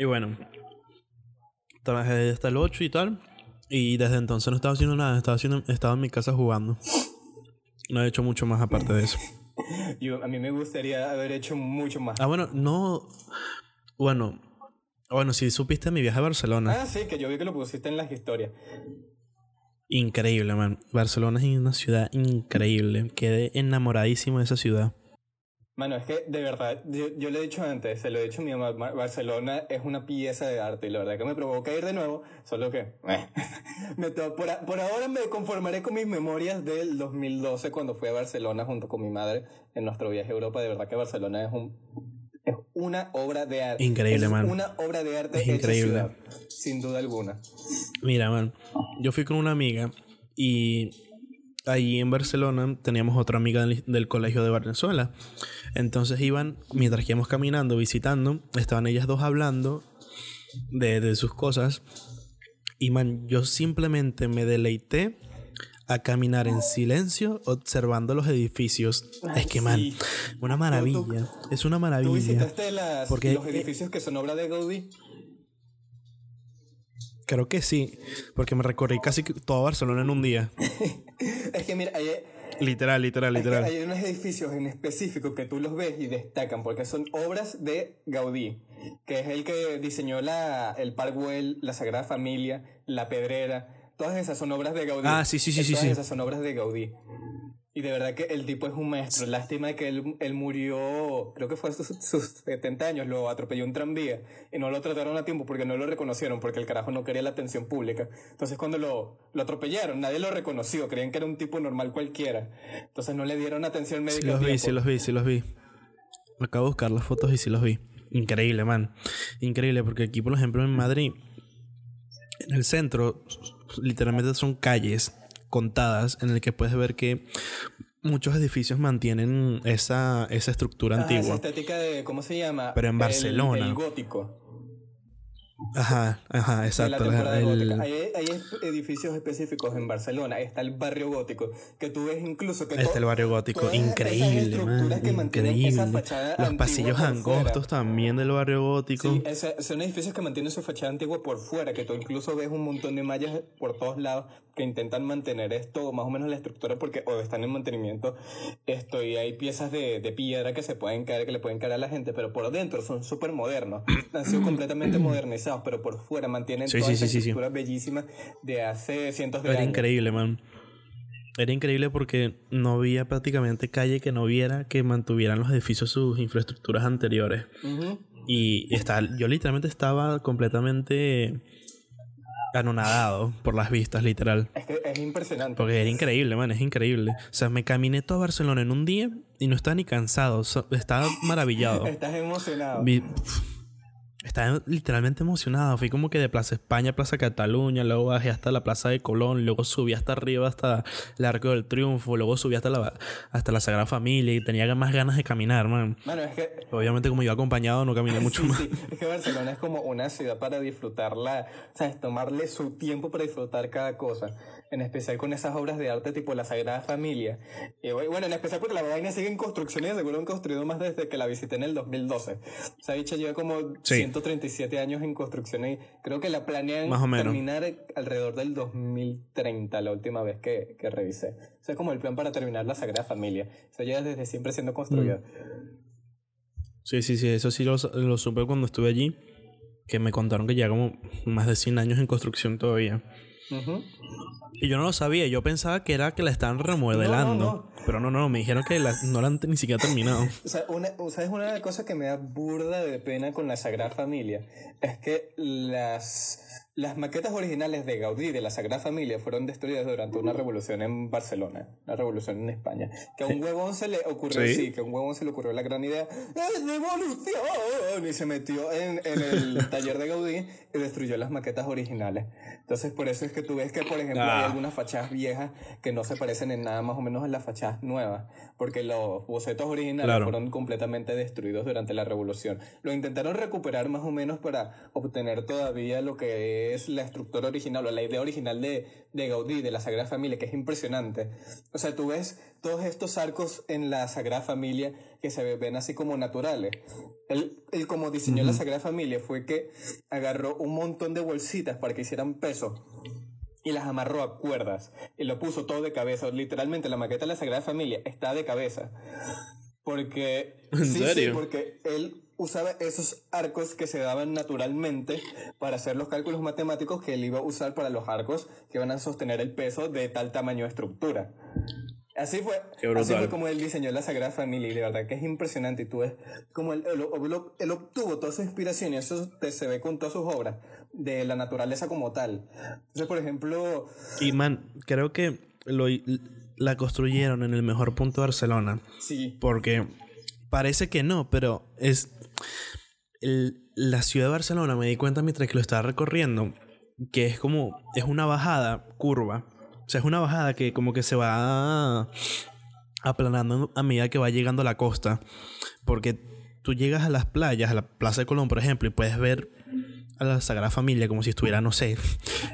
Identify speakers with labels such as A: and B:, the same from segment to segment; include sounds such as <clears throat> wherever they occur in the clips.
A: Y bueno, trabajé hasta el 8 y tal. Y desde entonces no estaba haciendo nada, estaba, haciendo, estaba en mi casa jugando. No he hecho mucho más aparte de eso. <laughs>
B: Yo, a mí me gustaría haber hecho mucho más.
A: Ah, bueno, no. Bueno, bueno, si supiste mi viaje a Barcelona.
B: Ah, sí, que yo vi que lo pusiste en las historias.
A: Increíble, man. Barcelona es una ciudad increíble. Quedé enamoradísimo de esa ciudad.
B: Mano, es que de verdad, yo, le he dicho antes, se lo he dicho a mi mamá, Barcelona es una pieza de arte y la verdad que me provoca ir de nuevo, solo que eh, <laughs> me por, por, ahora me conformaré con mis memorias del 2012 cuando fui a Barcelona junto con mi madre en nuestro viaje a Europa, de verdad que Barcelona es un es una obra de arte.
A: Increíble,
B: es
A: man.
B: Una obra de arte es increíble. Ciudad, sin duda alguna.
A: Mira, man, yo fui con una amiga y ahí en Barcelona teníamos otra amiga del, colegio de Venezuela. Entonces iban, mientras que íbamos caminando, visitando, estaban ellas dos hablando de, de sus cosas. Y man, yo simplemente me deleité a caminar en silencio observando los edificios. es que, man, una maravilla. es una maravilla. ¿Tú
B: visitaste porque, los edificios que son obra de Gaudí?
A: Creo que sí, porque me recorrí casi toda Barcelona en un día. <laughs> <laughs>
B: es que mira, hay,
A: literal, literal, literal.
B: hay unos edificios en específico que tú los ves y destacan porque son obras de Gaudí, que es el que diseñó la, el Park Güell, la Sagrada Familia, la Pedrera. Todas esas son obras de Gaudí.
A: Ah, sí, sí, sí, sí.
B: Todas esas son obras de Gaudí. Y de verdad que el tipo es un maestro. Lástima que él, él murió, creo que fue a sus, sus, 70 años, lo atropelló un tranvía y no lo trataron a tiempo porque no lo reconocieron, porque el carajo no quería la atención pública. Entonces cuando lo, lo atropellaron, nadie lo reconoció, creían que era un tipo normal cualquiera. Entonces no le dieron atención médica.
A: Sí los vi, sí los vi, sí los vi. Acabo de buscar las fotos y sí los vi. Increíble, man. Increíble, porque aquí, por ejemplo, en Madrid, en el centro, literalmente son calles contadas en el que puedes ver que muchos edificios mantienen esa, esa estructura antigua. Esa
B: estética de, ¿cómo se llama?
A: Pero en Barcelona.
B: el gótico.
A: Ajá, ajá, exacto.
B: Hay, edificios específicos en Barcelona. Está el barrio gótico, que tú ves incluso que...
A: Está el barrio gótico, increíble, increíble. Los pasillos angostos también del barrio gótico.
B: Sí, son edificios que mantienen su fachada antigua por fuera, que tú incluso ves un montón de mallas por todos lados que intentan mantener esto, más o menos la estructura, porque o están en mantenimiento, esto, y hay piezas de, de piedra que se pueden caer, que le pueden caer a la gente, pero por dentro son súper modernos. Han sido completamente <clears throat> modernizados pero por fuera mantienen sí, toda esa bellísima de hace cientos de
A: años.
B: Era
A: increíble, man. Era increíble porque no había prácticamente calle que no viera que mantuvieran los edificios sus infraestructuras anteriores. Y está, yo literalmente estaba completamente anonadado por las vistas, literal.
B: Es que es impresionante.
A: Porque era increíble, man, es increíble. O sea, me caminé todo Barcelona en un día y no estaba ni cansado, estaba maravillado. <laughs>
B: Estás emocionado.
A: Estaba literalmente emocionado. Fui como que de Plaza España a Plaza Cataluña, luego bajé hasta la Plaza de Colón, luego subí hasta arriba hasta el Arco del Triunfo, luego subí hasta la, hasta la Sagrada Familia y tenía más ganas de caminar, man.
B: Bueno, es que...
A: Obviamente como iba acompañado no caminé <laughs> mucho más.
B: Es que Barcelona es como una ciudad para disfrutarla, o sea, es tomarle su tiempo para disfrutar cada cosa en especial con esas obras de arte tipo la Sagrada Familia. Y bueno, en especial porque la vaina sigue en construcción y seguro han construido más desde que la visité en el 2012. Esa bicha lleva como 137 años en construcción y creo que la planean terminar alrededor del 2030, la última vez que, que revisé. O sea, es como el plan para terminar la Sagrada Familia. O sea, lleva desde siempre siendo construida. Mm.
A: Sí, sí, sí, eso sí lo, lo supe cuando estuve allí, que me contaron que ya como más de 100 años en construcción todavía. Y yo no lo sabía, yo pensaba que era que la estaban remodelando. Pero no, no, me dijeron que no la han ni siquiera terminado.
B: O sea, una, ¿sabes una de las cosas que me da burda de pena con la Sagrada Familia? Es que las las maquetas originales de Gaudí de la Sagrada Familia fueron destruidas durante una revolución en Barcelona, una revolución en España. Que a un huevón se le ocurrió, ¿Sí? que a un huevón se le ocurrió la gran idea, ¡es revolución! Y se metió en, en el <laughs> taller de Gaudí y destruyó las maquetas originales. Entonces, por eso es que tú ves que, por ejemplo, hay ah. algunas fachadas viejas que no se parecen en nada más o menos a las fachadas nuevas, porque los bocetos originales fueron completamente destruidos durante la revolución. Lo intentaron recuperar más o menos para obtener todavía lo que que es la estructura original o la idea original de, de Gaudí, de la Sagrada Familia, que es impresionante. O sea, tú ves todos estos arcos en la Sagrada Familia que se ven así como naturales. Él, él como diseñó la Sagrada Familia fue que agarró un montón de bolsitas para que hicieran peso y las amarró a cuerdas y lo puso todo de cabeza. Literalmente la maqueta de la Sagrada Familia está de cabeza. Porque...
A: ¿En
B: sí,
A: serio?
B: Sí, porque él usaba esos arcos que se daban naturalmente para hacer los cálculos matemáticos que él iba a usar para los arcos que van a sostener el peso de tal tamaño de estructura. Así fue, así fue como él diseñó la Sagrada Familia y de verdad que es impresionante y tú ves como él, él- él- él obtuvo toda su inspiración y eso te- se ve con todas sus obras de la naturaleza como tal. Entonces, por ejemplo,
A: Y man, creo que lo, la construyeron en el mejor punto de Barcelona.
B: sí,
A: Porque parece que no, pero es. el- la ciudad de Barcelona, me di cuenta mientras que lo estaba recorriendo, que es como. Es una bajada curva. O sea, es una bajada que como que se va aplanando a medida que va llegando a la costa. Porque tú llegas a las playas, a la Plaza de Colón, por ejemplo, y puedes ver a la Sagrada Familia como si estuviera, no sé,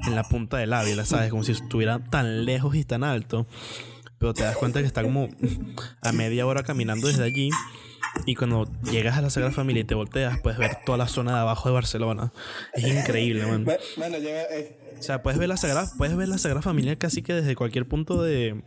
A: en la punta del Ávila, ¿sabes? Como si estuviera tan lejos y tan alto. Pero te das cuenta que está como a media hora caminando desde allí. Y cuando llegas a la Sagrada Familia y te volteas, puedes ver toda la zona de abajo de Barcelona. Es increíble, man.
B: Ma- mano, llega, eh,
A: O sea, puedes ver la Sagrada, puedes ver la Sagrada Familia casi que desde cualquier punto de,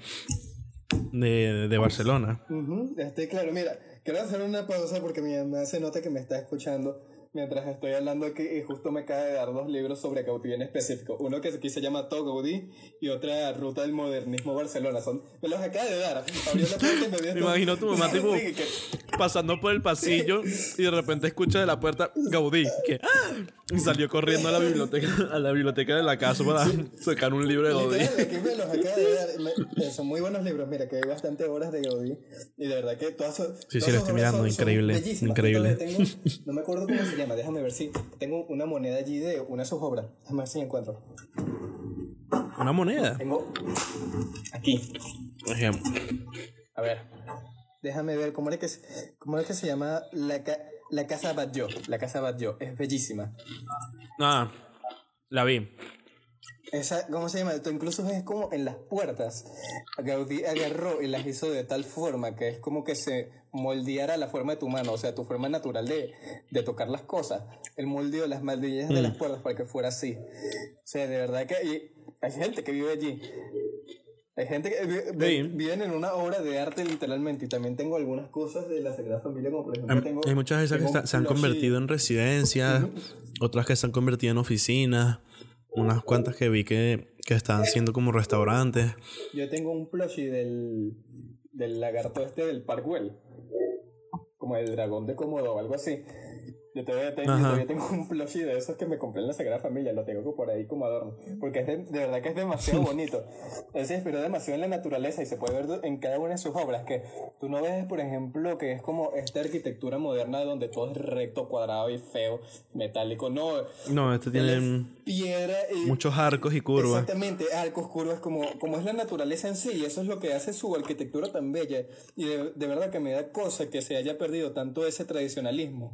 A: de, de Barcelona.
B: ujú, estoy claro. Mira, quiero hacer una pausa porque mi mamá se nota que me está escuchando mientras estoy hablando aquí y justo me acaba de dar dos libros sobre Gaudí en específico. Uno que aquí se llama Todo Gaudí y otra Ruta del Modernismo Barcelona. Son, me los acaba de dar. Abrió la puerta y me dio
A: Me imagino tu mamá <laughs> tipo
B: que-
A: pasando por el pasillo y de repente escucha de la puerta Gaudí que ¡ah! y salió corriendo a la biblioteca a la biblioteca de la casa para sacar un libro de Gaudí.
B: Literal, aquí me los acaba de dar. Me- eh, son muy buenos libros. Mira, que hay bastante horas de Gaudí. Y de verdad que todas sus.
A: Sí, sí, lo estoy
B: obras
A: mirando,
B: son- son
A: increíble,
B: bellísimas.
A: increíble.
B: Tengo- no me acuerdo cómo se llama. Déjame ver si. Tengo una moneda allí de una de sus obras. Déjame ver si encuentro.
A: Una moneda.
B: Tengo. Aquí.
A: Por ejemplo.
B: A ver. Déjame ver cómo es que, se- cómo es que se llama la, ca- la Casa Batlló. La Casa Batlló. Es bellísima.
A: Ah, la vi.
B: Esa, ¿cómo se llama? Esto incluso es como en las puertas. Gaudí agarró y las hizo de tal forma que es como que se moldeara la forma de tu mano, o sea, tu forma natural de, de tocar las cosas. Él moldeó las maldillas de las puertas para que fuera así. O sea, de verdad que y hay gente que vive allí. Hay gente que vi- vi-
A: Sí.
B: viven en una obra de arte literalmente. Y también tengo algunas cosas de la Sagrada Familia, como por ejemplo
A: Hay,
B: tengo...
A: hay muchas de esas que está- se han convertido en residencias, otras que se han convertido en oficinas, unas cuantas que vi que, que estaban siendo como restaurantes.
B: Yo tengo un plushie del, del lagarto este del Parkwell. Como el dragón de Komodo o algo así. Yo todavía, tengo, yo todavía tengo un plushie de esos que me compré en la Sagrada Familia. Lo tengo por ahí como adorno. Porque es de, de verdad que es demasiado <laughs> bonito. Él se inspiró demasiado en la naturaleza y se puede ver en cada una de sus obras. Que tú no ves, por ejemplo, que es como esta arquitectura moderna donde todo es recto, cuadrado y feo, metálico. No,
A: No, este tiene
B: piedra y
A: muchos arcos y curvas.
B: Exactamente, arcos, curvas, como, como es la naturaleza en sí, y eso es lo que hace su arquitectura tan bella. Y de, de verdad que me da cosa que se haya perdido tanto ese tradicionalismo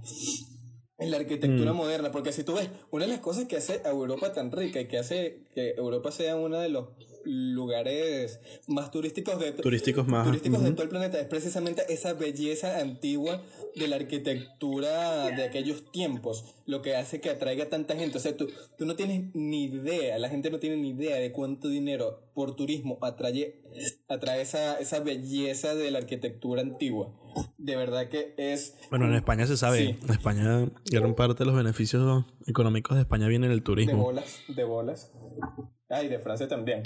B: en la arquitectura
A: Mm.
B: moderna, porque si tú ves, una de las cosas que hace a Europa tan rica y que hace que Europa sea uno de los lugares más turísticos de
A: Turísticos más.
B: turísticos de
A: ujú.
B: todo el planeta es precisamente esa belleza antigua de la arquitectura de aquellos tiempos, lo que hace que atraiga tanta gente. O sea, tú, tú no tienes ni idea, la gente no tiene ni idea de cuánto dinero por turismo atrae, atrae esa, esa belleza de la arquitectura antigua. De verdad que es...
A: Bueno, en España se sabe.
B: Sí.
A: En España, gran parte de los beneficios económicos de España vienen del
B: De
A: turismo.
B: bolas, de bolas. Ah, y de Francia también.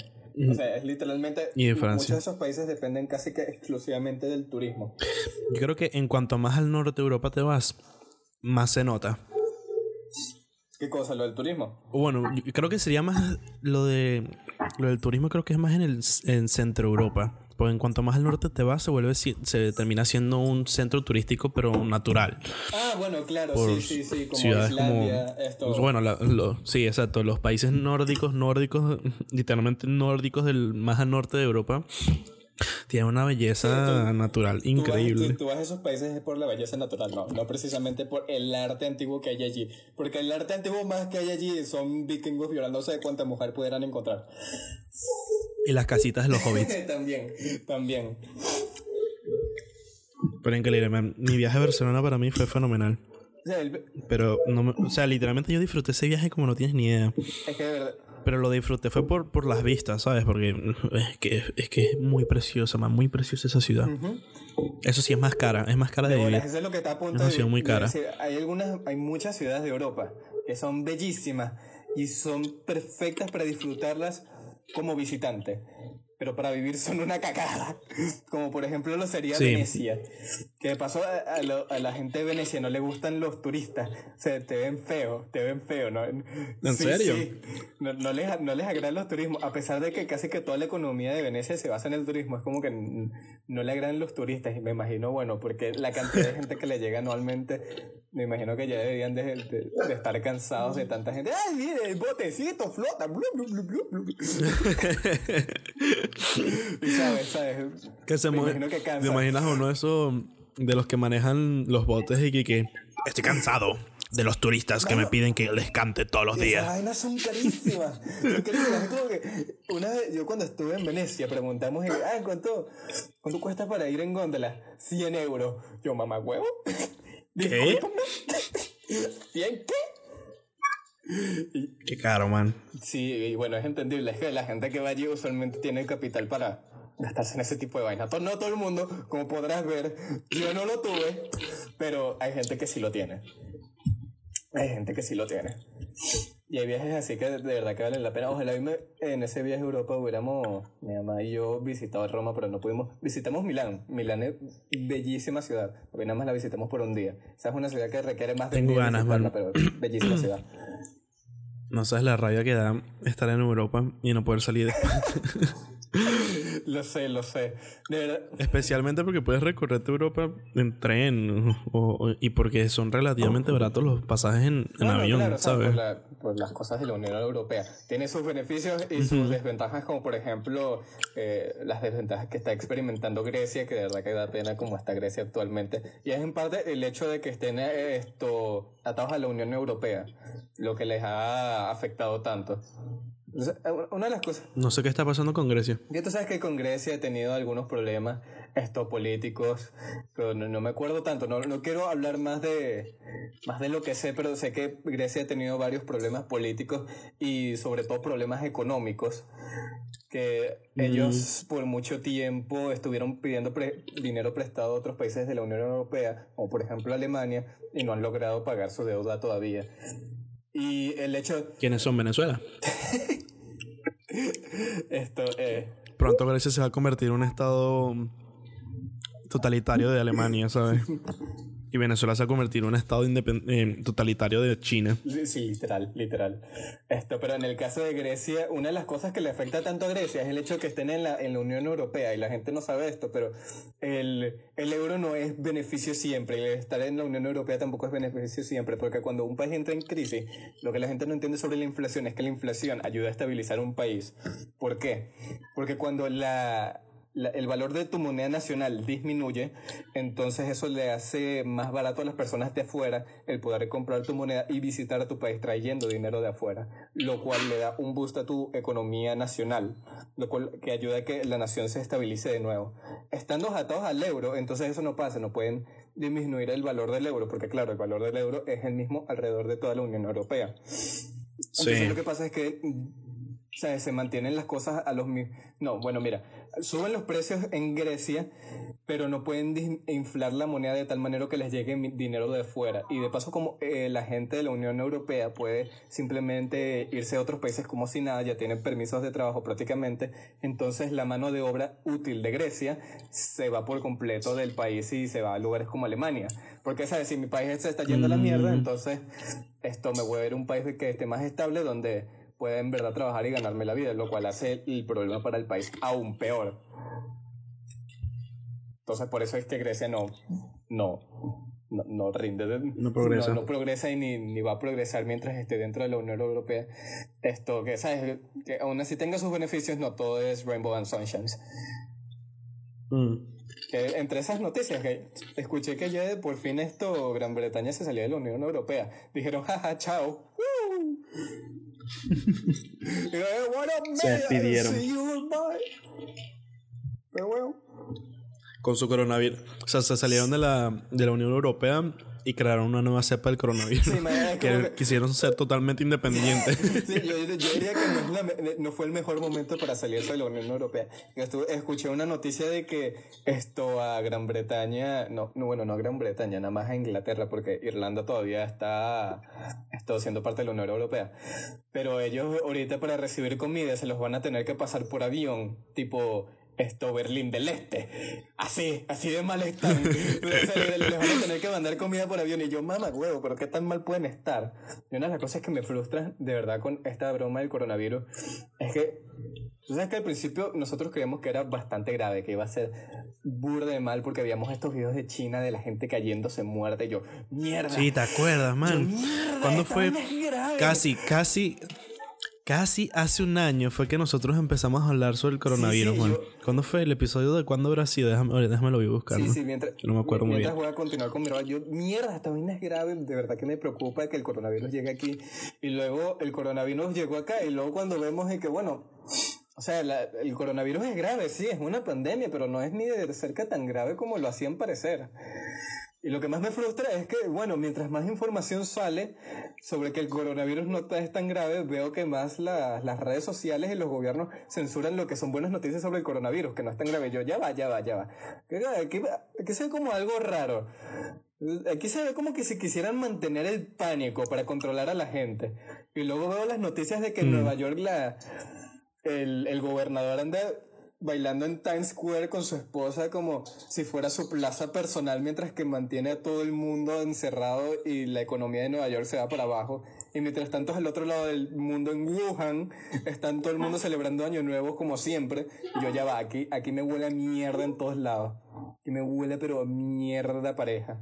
B: O sea, es literalmente...
A: Y de
B: Muchos
A: Francia.
B: de esos países dependen casi que exclusivamente del turismo.
A: Yo creo que en cuanto más al norte de Europa te vas, más se nota.
B: ¿Qué cosa? Lo del turismo.
A: Bueno, yo creo que sería más lo de lo del turismo creo que es más en el en centro Europa, porque en cuanto más al norte te vas se vuelve se termina siendo un centro turístico pero natural.
B: Ah, bueno, claro,
A: Por
B: sí, sí, sí, como
A: ciudades
B: Islandia,
A: como
B: esto.
A: pues bueno, la- lo- sí, exacto, los países nórdicos, nórdicos, <laughs> literalmente nórdicos del más al norte de Europa Tiene una belleza natural increíble.
B: Tú, vas, a esos países por la belleza natural, no, no precisamente por el arte antiguo que hay allí. Porque el arte antiguo más que hay allí son vikingos violándose de cuánta mujer pudieran encontrar.
A: Y las casitas de los hobbits. <laughs>
B: también, también.
A: Pero increíble, mi viaje a Barcelona para mí fue fenomenal. Pero, no o sea, literalmente yo disfruté ese viaje como no tienes ni idea.
B: Es que de verdad.
A: Pero lo disfruté fue por, por las vistas, ¿sabes? Porque es que, es que es muy preciosa, man, muy preciosa esa ciudad. Eso sí es más cara, es más cara de, vivir.
B: Eso es lo que está a punto
A: es una muy cara.
B: hay algunas, hay muchas ciudades de Europa que son bellísimas y son perfectas para disfrutarlas como visitante pero para vivir son una cagada. <laughs> Como por ejemplo lo sería Venecia. Que de paso a, la gente de Venecia no le gustan los turistas. O sea, te ven feo, te ven feo. ¿no? ¿En
A: serio?
B: No, no, les, no les agradan los turismos. A pesar de que casi que toda la economía de Venecia se basa en el turismo. Es como que no le agradan los turistas. Y me imagino, bueno, porque la cantidad de gente que le llega anualmente, me imagino que ya deberían de, estar cansados de tanta gente. ¡Ay, mire, el botecito flota! Blu, blu, blu, <laughs> <laughs> sabes, sabes.
A: Que se me ¿Te imaginas uno de esos de los que manejan los botes y que, estoy cansado de los turistas que me piden que les cante todos los días.
B: Las vainas son carísimas. que una vez, yo cuando estuve en Venecia preguntamos, ah, ¿cuánto, ¿cuánto cuesta para ir en góndola? 100 euros. Yo, mamá huevo. <laughs>
A: ¿Qué?
B: ¿100 <laughs> qué? <laughs>
A: Qué caro, man.
B: Sí, y bueno, es entendible. Es <laughs> que la gente que va allí usualmente tiene capital para gastarse en ese tipo de vainas. No todo el mundo, como podrás ver, yo no lo tuve, pero hay gente que sí lo tiene. Hay gente que sí lo tiene. Y hay viajes así que de verdad que valen la pena. Ojalá en ese viaje a Europa hubiéramos, mi mamá y yo visitado Roma, pero no pudimos. Visitamos Milán. Milán es bellísima ciudad, nada más la visitamos por un día. Esa es una ciudad que requiere más
A: de Tengo ganas,
B: pero bellísima ciudad. <clears throat>
A: No sabes la rabia que da estar en Europa y no poder salir. de <laughs>
B: lo sé, lo sé.
A: Especialmente porque puedes recorrer Europa en tren y porque son relativamente baratos los pasajes en, avión, ¿sabes?
B: Por, las cosas de la Unión Europea. Tiene sus beneficios y sus desventajas, como por ejemplo eh, las desventajas que está experimentando Grecia, que de verdad que da pena como está Grecia actualmente. Y es en parte el hecho de que estén esto, atados a la Unión Europea, lo que les ha afectado tanto. Una de las cosas.
A: No sé qué está pasando con Grecia.
B: Ya tú sabes que con Grecia he tenido algunos problemas estos políticos, pero no, me acuerdo tanto. No, no, quiero hablar más de, más de lo que sé, pero sé que Grecia ha tenido varios problemas políticos y sobre todo problemas económicos. Que ellos por mucho tiempo estuvieron pidiendo dinero prestado a otros países de la Unión Europea, como por ejemplo Alemania, y no han logrado pagar su deuda todavía. Y el hecho...
A: ¿Quiénes son Venezuela? <laughs>
B: Esto, eh...
A: Pronto Grecia se va a convertir en un estado totalitario de Alemania, ¿sabes? <laughs> Y Venezuela se ha convertido en un estado eh, totalitario de China.
B: Sí, literal, literal. Esto, pero en el caso de Grecia, una de las cosas que le afecta tanto a Grecia es el hecho de que estén en la, en la Unión Europea y la gente no sabe esto, pero el, el euro no es beneficio siempre y estar en la Unión Europea tampoco es beneficio siempre, porque cuando un país entra en crisis, lo que la gente no entiende sobre la inflación es que la inflación ayuda a estabilizar un país. ¿Por qué? Porque cuando la el valor de tu moneda nacional disminuye, entonces eso le hace más barato a las personas de afuera el poder comprar tu moneda y visitar a tu país trayendo dinero de afuera, lo cual le da un boost a tu economía nacional, lo cual que ayuda a que la nación se estabilice de nuevo. Estando atados al euro, entonces eso no pasa, no pueden disminuir el valor del euro, porque claro, el valor del euro es el mismo alrededor de toda la Unión Europea. Entonces lo que pasa es que se mantienen las cosas a los mismos. No, bueno, mira, suben los precios en Grecia, pero no pueden inflar la moneda de tal manera que les llegue dinero de fuera. Y de paso, como eh, la gente de la Unión Europea puede simplemente irse a otros países como si nada, ya tienen permisos de trabajo prácticamente, entonces la mano de obra útil de Grecia se va por completo del país y se va a lugares como Alemania. Porque, ¿sabes? Si mi país se está yendo a la mierda, mm. entonces esto me voy a a un país que esté más estable donde pueda en verdad trabajar y ganarme la vida, lo cual hace el problema para el país aún peor. Entonces por eso es que Grecia no, no, no, rinde,
A: no progresa,
B: no, progresa y ni, ni, va a progresar mientras esté dentro de la Unión Europea. Esto que sabes que aún así tenga sus beneficios, no todo es Rainbow and Sunshine. Mm. entre esas noticias que escuché que ya por fin esto, Gran Bretaña se salió de la Unión Europea. Dijeron, jaja, chao. <laughs>
A: se despidieron.
B: Pero bueno.
A: Con su coronavirus. O sea, se salieron de la, de la Unión Europea y crearon una nueva cepa del coronavirus. <laughs> que, quisieron ser totalmente independientes.
B: sí, yo, diría que no, fue el mejor momento para salirse de la Unión Europea. escuché una noticia de que esto a Gran Bretaña, no, no, bueno, no a Gran Bretaña, nada más a Inglaterra, porque Irlanda todavía está, está siendo parte de la Unión Europea. Pero ellos ahorita para recibir comida se los van a tener que pasar por avión, tipo esto, Berlín del Este. Así, así de mal están. <laughs> les, van a tener que mandar comida por avión. Y yo, mamá, huevo, pero qué tan mal pueden estar. Y una de las cosas que me frustran, de verdad, con esta broma del coronavirus, es que, tú sabes que al principio nosotros creíamos que era bastante grave, que iba a ser burda de mal, porque veíamos estos videos de China de la gente cayéndose muerta. Y yo, mierda.
A: Sí, ¿te acuerdas, man? ¿Cuándo fue? Casi, casi Casi hace un año fue que nosotros empezamos a hablar sobre el coronavirus, sí, ¿Cuándo fue el episodio de cuándo habrá sido? Déjame, déjame lo voy a buscar.
B: Sí, sí, mientras, no me acuerdo muy bien. voy a continuar con mi Yo, mierda, esta vaina es grave. De verdad que me preocupa que el coronavirus llegue aquí. Y luego el coronavirus llegó acá. Y luego cuando vemos que, bueno, o sea, el coronavirus es grave, sí, es una pandemia, pero no es ni de cerca tan grave como lo hacían parecer. Y lo que más me frustra es que, bueno, mientras más información sale sobre que el coronavirus no es tan grave, veo que más las redes sociales y los gobiernos censuran lo que son buenas noticias sobre el coronavirus, que no es tan grave. Yo, ya va, ya va, ya va. Aquí, aquí se ve como algo raro. Aquí se ve como que si quisieran mantener el pánico para controlar a la gente. Y luego veo las noticias de que en mm. Nueva York la, el, el gobernador anda bailando en Times Square con su esposa como si fuera su plaza personal mientras que mantiene a todo el mundo encerrado y la economía de Nueva York se va para abajo. Y mientras tanto al otro lado del mundo en Wuhan están todo el mundo celebrando Año Nuevo como siempre. Yo ya va, aquí, aquí me huele a mierda en todos lados. Aquí me huele pero mierda pareja.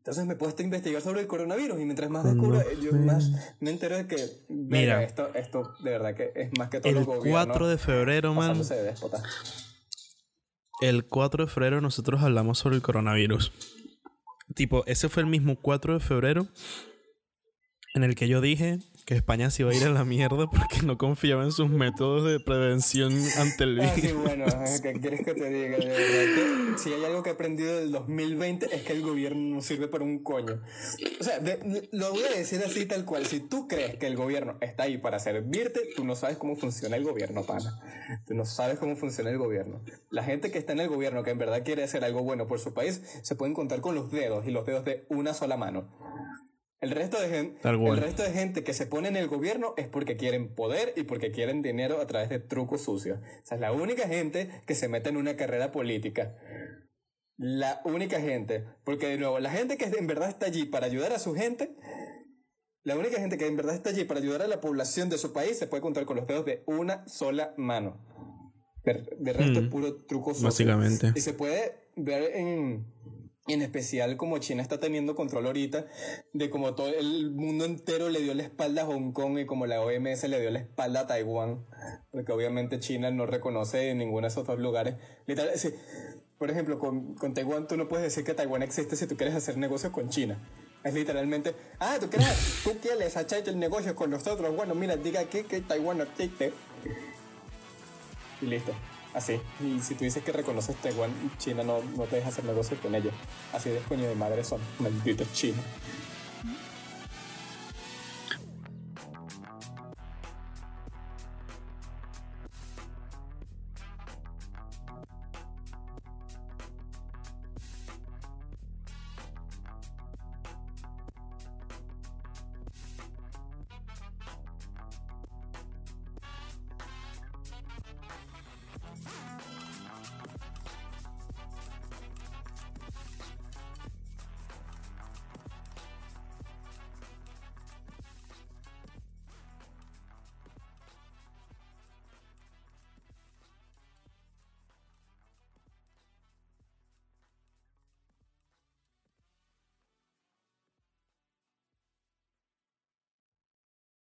B: Entonces me puedo investigar sobre el coronavirus y mientras más descubro, yo más me entero de que mira esto, esto de verdad que es más que todo
A: el 4 de febrero, man. el 4 de febrero nosotros hablamos sobre el coronavirus. Tipo, ese fue el mismo 4 de febrero en el que yo dije que España se iba a ir a la mierda porque no confiaba en sus métodos de prevención ante el
B: virus. Ah, sí, bueno, ¿qué quieres que te diga? De verdad que si hay algo que he aprendido del 2020 es que el gobierno no sirve para un coño. O sea, lo voy a decir así tal cual. Si tú crees que el gobierno está ahí para servirte, tú no sabes cómo funciona el gobierno, pana. Tú no sabes cómo funciona el gobierno. La gente que está en el gobierno, que en verdad quiere hacer algo bueno por su país, se pueden contar con los dedos y los dedos de una sola mano. El resto, de gente, el resto de gente que se pone en el gobierno es porque quieren poder y porque quieren dinero a través de trucos sucios. O sea, es la única gente que se mete en una carrera política. La única gente. Porque de nuevo, la gente que en verdad está allí para ayudar a su gente, la única gente que en verdad está allí para ayudar a la población de su país se puede contar con los dedos de una sola mano. De, resto es mm. puro truco sucio.
A: Básicamente.
B: Y se puede ver en en especial como China está teniendo control ahorita de como todo el mundo entero le dio la espalda a Hong Kong y como la OMS le dio la espalda a Taiwán, porque obviamente China no reconoce en ninguno de esos dos lugares. Literal, por ejemplo, con, con Taiwán tú no puedes decir que Taiwán existe si tú quieres hacer negocios con China. Es literalmente, ah, tú quieres, tú quieres hacer el negocio con nosotros. Bueno, mira, diga aquí que Taiwán no existe. Y listo. Así. Y si tú dices que reconoces Taiwán, China no, no te deja hacer negocio con ellos. Así de coño de madre son. Malditos chinos.